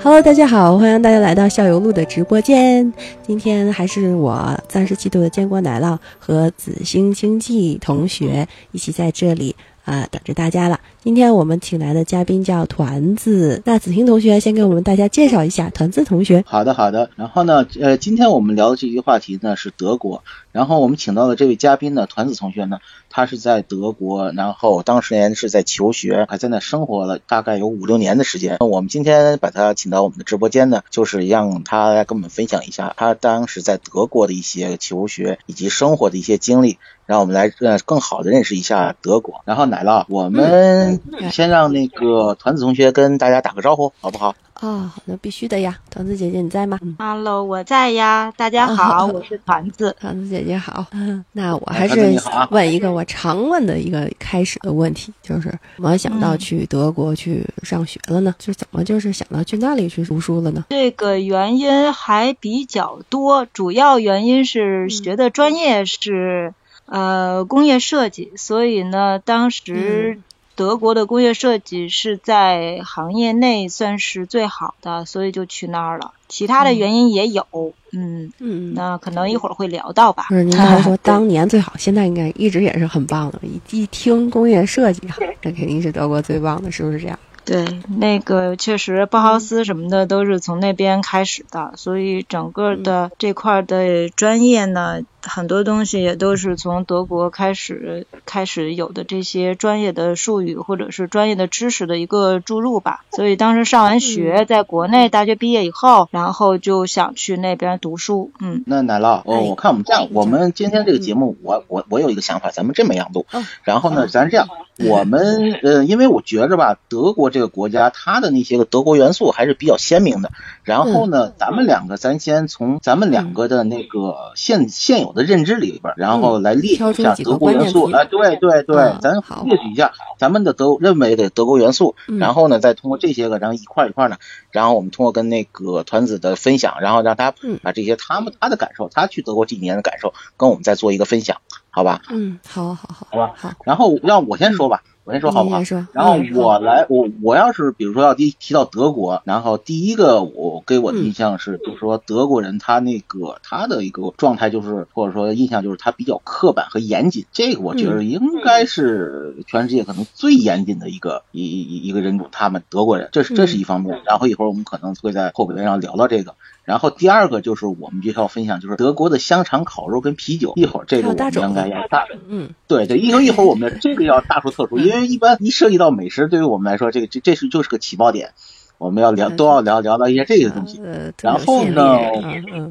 Hello，大家好，欢迎大家来到校友录的直播间。今天还是我三十七度的坚果奶酪和紫星经济同学一起在这里啊、等着大家了。今天我们请来的嘉宾叫团子，那紫星同学先给我们大家介绍一下团子同学。好的，好的。然后呢，呃，今天我们聊的这个话题呢是德国。然后我们请到的这位嘉宾呢，团子同学呢，他是在德国，然后当时年是在求学，还在那生活了大概有五六年的时间。我们今天把他请到我们的直播间呢，就是让他来跟我们分享一下他当时在德国的一些求学以及生活的一些经历，让我们来呃更好的认识一下德国。然后奶酪，我们先让那个团子同学跟大家打个招呼，好不好？哦，那必须的呀，团子姐姐你在吗？嗯 Hello，我在呀，大家好，我是团子。团子姐姐好，那我还是问一个我常问的一个开始的问题，就是怎么想到去德国去上学了呢？就是怎么就是想到去那里去读书了呢？这个原因还比较多，主要原因是学的专业是、呃工业设计，所以呢，当时德国的工业设计是在行业内算是最好的，所以就去那儿了。其他的原因也有，嗯，嗯，那可能一会儿会聊到吧。不是您刚才说当年最好，现在应该一直也是很棒的。一一听工业设计哈，这肯定是德国最棒的，是不是这样？对，那个确实包豪斯什么的都是从那边开始的，所以整个的这块儿的专业呢，很多东西也都是从德国开始开始有的这些专业的术语或者是专业的知识的一个注入吧。所以当时上完学，在国内大学毕业以后，然后就想去那边读书，嗯。那奶酪，我看我们这样哎，我们今天这个节目，我我我有一个想法，咱们这么样录哦。然后呢，咱这样，我们呃，因为我觉着吧，德国这个国家，它的那些个德国元素还是比较鲜明的。然后呢，咱们两个，咱先从咱们两个的那个现现有的认知里边儿，然后来列举一下德国元素。关键词。哎，对对对嗯，咱好列举一下咱们的德认为的德国元素，嗯。然后呢，再通过这些个，然后一块儿一块儿呢，然后我们通过跟那个团子的分享，然后让他嗯。把这些他们他的感受，他去德国这几年的感受，跟我们再做一个分享，好吧？嗯，好好好，好吧好，然后让我先说吧，我先说好不好说然后嗯我来，我我要是比如说要提提到德国，然后第一个我给我的印象是，就是说德国人他那个他的一个状态就是，或者说印象就是他比较刻板和严谨，这个我觉得应该是全世界可能最严谨的一个一一一个人种，他们德国人，这是这是一方面。然后一会儿我们可能会在后边上聊到这个。然后第二个就是我们就要分享，就是德国的香肠、烤肉跟啤酒。一会儿这个我们应该要大嗯。对对，一会儿一会儿我们这个要大说特说，因为一般一涉及到美食，对于我们来说，这个这这是就是个起爆点，我们要聊都要聊聊到一些这些东西。呃，然后呢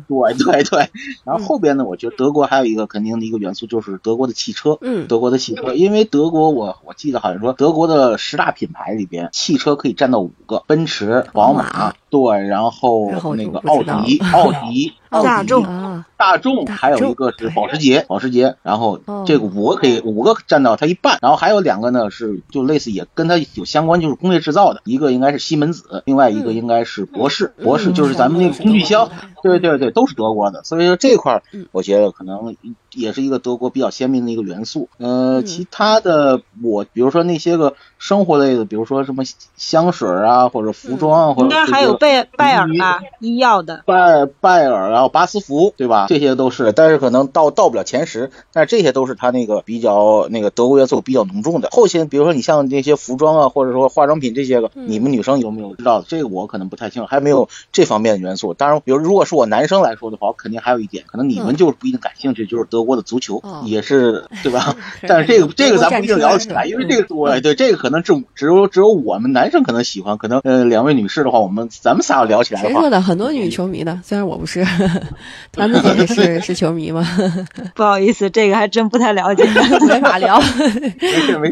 对对对，然后后边呢，我觉得德国还有一个肯定的一个元素就是德国的汽车，嗯。德国的汽车，因为德国我我记得好像说德国的十大品牌里边，汽车可以占到五个，奔驰、宝宝马马，对，然后那个奥迪、奥迪、奥迪大众啊，大众，还有一个是保时捷，保时捷，然后哦。这个五个可以五个占到它一半，然后还有两个呢是就类似也跟它有相关，就是工业制造的，一个应该是西门子，另外一个嗯。应该是博士，博士嗯就是咱们那个工具箱，对对对，都是德国的，所以说这块儿嗯。我觉得可能也是一个德国比较鲜明的一个元素。呃，嗯。其他的我比如说那些个生活类的，比如说什么香水啊，或者服装啊，或应该还有拜拜耳吧，医药的。拜拜尔，然后巴斯福，对吧？这些都是，但是可能到到不了前十，但是这些都是他那个比较那个德国元素比较浓重的。后期，比如说你像那些服装啊，或者说化妆品这些个，嗯你们女生有没有知道的？这个我可能不太清楚，还没有这方面的元素。当然，比如如果是我男生来说的话，我肯定还有一点，可能你们就不一定感兴趣，就是德国的足球，哦也是对吧？但是这个这个咱不一定聊得起来，因为这个我对这个可能只只有只有我们男生可能喜欢，可能呃两位女士的话，我们咱们仨要聊起来的话谁说，的？很多女球迷的，虽然我不是，团子 是是球迷吗？不好意思，这个还真不太了解。没法聊。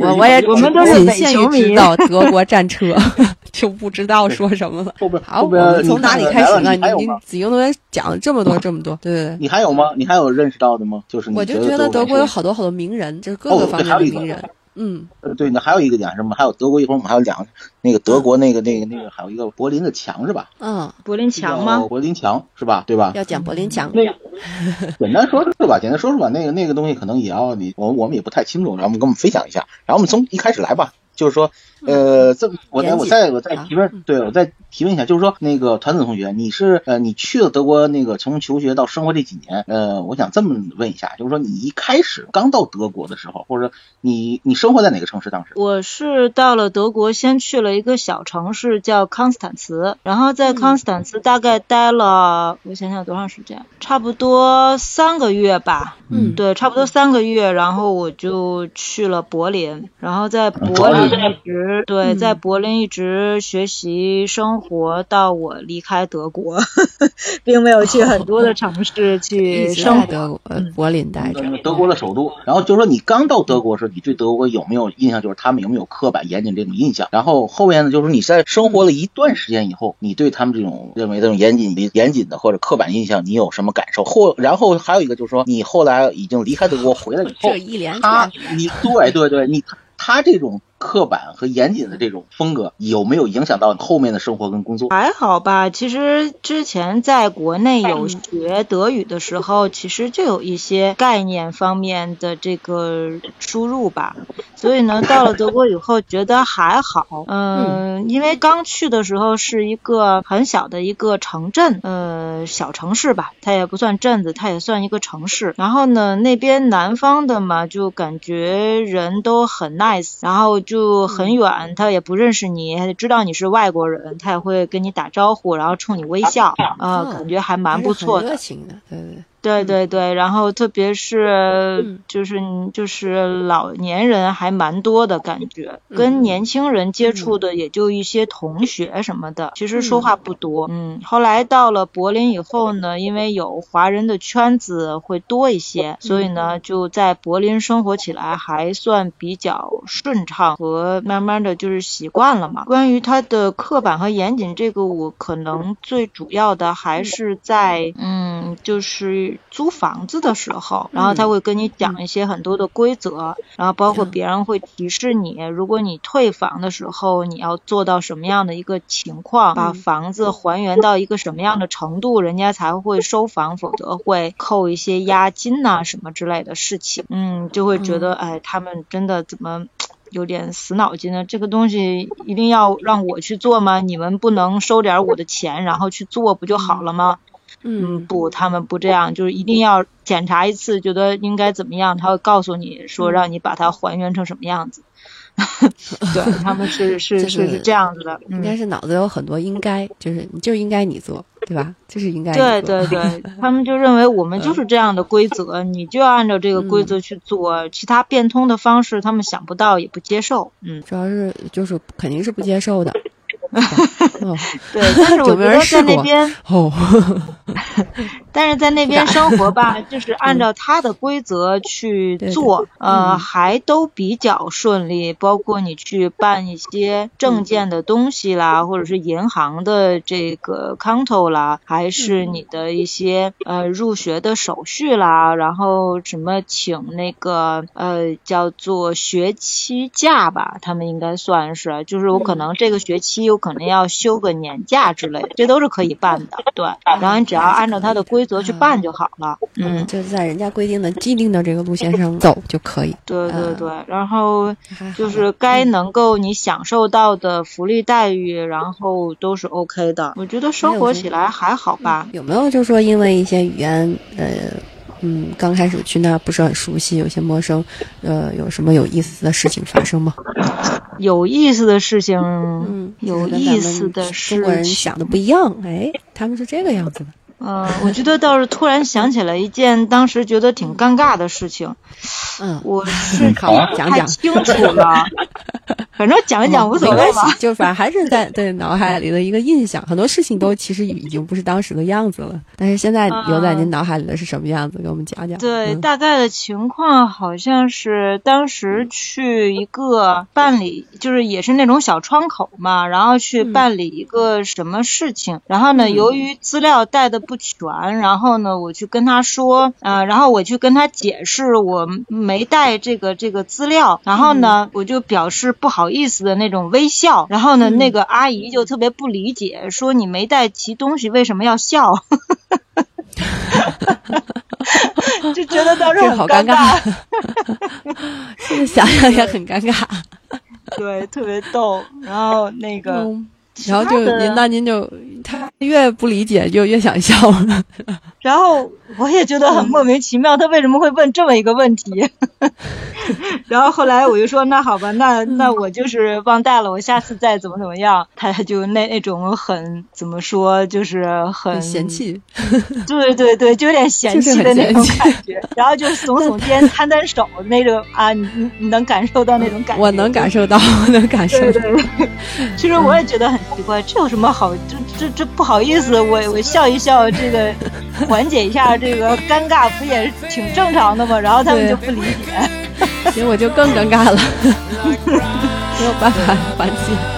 我我也我们都是伪仅限于球迷知道德国战车，就不知道说什么了。后边好，我们从哪里开始呢？你还有吗？你子英同学讲了这么多这么多，对对对。你还有吗？你还有认识到的吗？就是我就觉觉得德国有有好多好多名人，就是各个哦方面的名人。嗯，呃对，那还有一个点什么？还有德国一会儿我们还有两那个德国那个那个那个还有一个柏林的墙是吧？嗯，柏林墙吗？柏林墙是吧？对吧？要讲柏林墙。那 个 简单说说吧，简单说说吧。那个那个东西可能也要你，我我们也不太清楚，然后我们跟我们分享一下。然后我们从一开始来吧，就是说，呃，这我在我再我再啊提问，对我再提问一下，就是说那个团子同学，你是呃你去了德国那个从求学到生活这几年，呃，我想这么问一下，就是说你一开始刚到德国的时候，或者你你生活在哪个城市当时？我是到了德国，先去了一个小城市叫康斯坦茨，然后在康斯坦茨大概待了，我想想多长时间，差不多三个月吧。嗯对，差不多三个月，然后我就去了柏林，然后在柏林一直对，嗯在柏林一直学习生活到我离开德国，并没有去很多的城市 去生活。柏林待着。德国的首都。然后就是说，你刚到德国时，你对德国有没有印象？就是他们有没有刻板严谨这种印象？然后后面呢，就是你在生活了一段时间以后，你对他们这种认为这种严谨严谨的或者刻板印象，你有什么感受？后然后还有一个就是说，你后来已经离开德国回来以后这，一连他串，你对对对，你他这种刻板和严谨的这种风格，有没有影响到你后面的生活跟工作？还好吧，其实之前在国内有学德语的时候，其实就有一些概念方面的这个输入吧。所以呢，到了德国以后觉得还好，嗯，因为刚去的时候是一个很小的一个城镇，呃，小城市吧，它也不算镇子，它也算一个城市。然后呢，那边南方的嘛，就感觉人都很 nice，然后就很远，他也不认识你，还知道你是外国人，他也会跟你打招呼，然后冲你微笑，啊、哦感觉还蛮不错的，对对对。对对对，然后特别是嗯。就是就是老年人还蛮多的感觉，跟嗯。年轻人接触的也就一些同学什么的，其实说话不多。嗯，后来到了柏林以后呢，因为有华人的圈子会多一些，所以呢就在柏林生活起来还算比较顺畅和慢慢的就是习惯了嘛。关于它的刻板和严谨这个，我可能最主要的还是在嗯，就是租房子的时候，然后他会跟你讲一些很多的规则，然后包括别人会提示你，如果你退房的时候，你要做到什么样的一个情况，把房子还原到一个什么样的程度，人家才会收房，否则会扣一些押金呐、什么之类的事情。嗯，就会觉得哎，他们真的怎么？有点死脑筋呢，这个东西一定要让我去做吗？你们不能收点我的钱，然后去做不就好了吗？嗯，嗯，不，他们不这样，就是一定要检查一次，觉得应该怎么样，他会告诉你说让你把它还原成什么样子。对，他们是是这个是是这样子的，应该嗯，是脑子有很多应该，就是你就应该你做，对吧？就是应该对对对，他们就认为我们就是这样的规则，你就要按照这个规则去做，其他变通的方式他们想不到也不接受，嗯，主要是就是肯定是不接受的。哦对，但是我觉得在那边。哦，但是在那边生活吧，就是按照他的规则去做，呃，嗯。还都比较顺利。包括你去办一些证件的东西啦，或者是银行的这个 conto 啦，还是你的一些呃入学的手续啦，然后什么请那个呃叫做学期假吧，他们应该算是，就是我可能这个学期有可能要休个年假之类的，这都是可以办的，对。然后你只要按照他的规则去办就好了。嗯，就是在人家规定的既定的这个路线上走就可以。对对嗯对。然后就是该能够你享受到的福利待遇，然后都是 OK 的。我觉得生活起来还好吧。有没有就说因为一些语言，呃，嗯，刚开始去那儿不是很熟悉，有些陌生，呃，有什么有意思的事情发生吗？有意思的事情，嗯，有意思的中国人事情。想的不一样，哎，他们是这个样子的。嗯，我觉得倒是突然想起来一件当时觉得挺尴尬的事情。嗯，我 是太清楚了，反正讲一讲无所谓吧。就反正还是在 对脑海里的一个印象，很多事情都其实已经不是当时的样子了。但是现在留在您脑海里的是什么样子？给我们讲讲。对，嗯大概的情况好像是当时去一个办理，就是也是那种小窗口嘛，然后去嗯办理一个什么事情，然后呢，由于资料带的不全，然后呢，我去跟他说，呃，然后我去跟他解释我没带这个这个资料，然后呢，我就表示不好意思的那种微笑，然后呢，那个阿姨就特别不理解，说你没带齐东西为什么要笑？就觉得当时好尴尬尬，现在想想也很尴尬。对，特别逗。然后那个，嗯，然后就您那您就他越不理解就越想笑。然后我也觉得很莫名其妙，他为什么会问这么一个问题？然后后来我就说，那好吧，那那我就是忘带了，我下次再怎么怎么样。他就那那种很怎么说，就是很嫌，弃，对对对，就有点嫌弃的那种感觉。然后就耸耸肩、摊摊手那种啊，你你你能感受到那种感觉？我能感受到，我能感受到。对对对，其实我也觉得很奇怪，这有什么好？这这这不好意思，我我笑一笑，这个 缓解一下这个尴尬，不也挺正常的吗？然后他们就不理解。结果 就更尴尬了，没有办法缓解。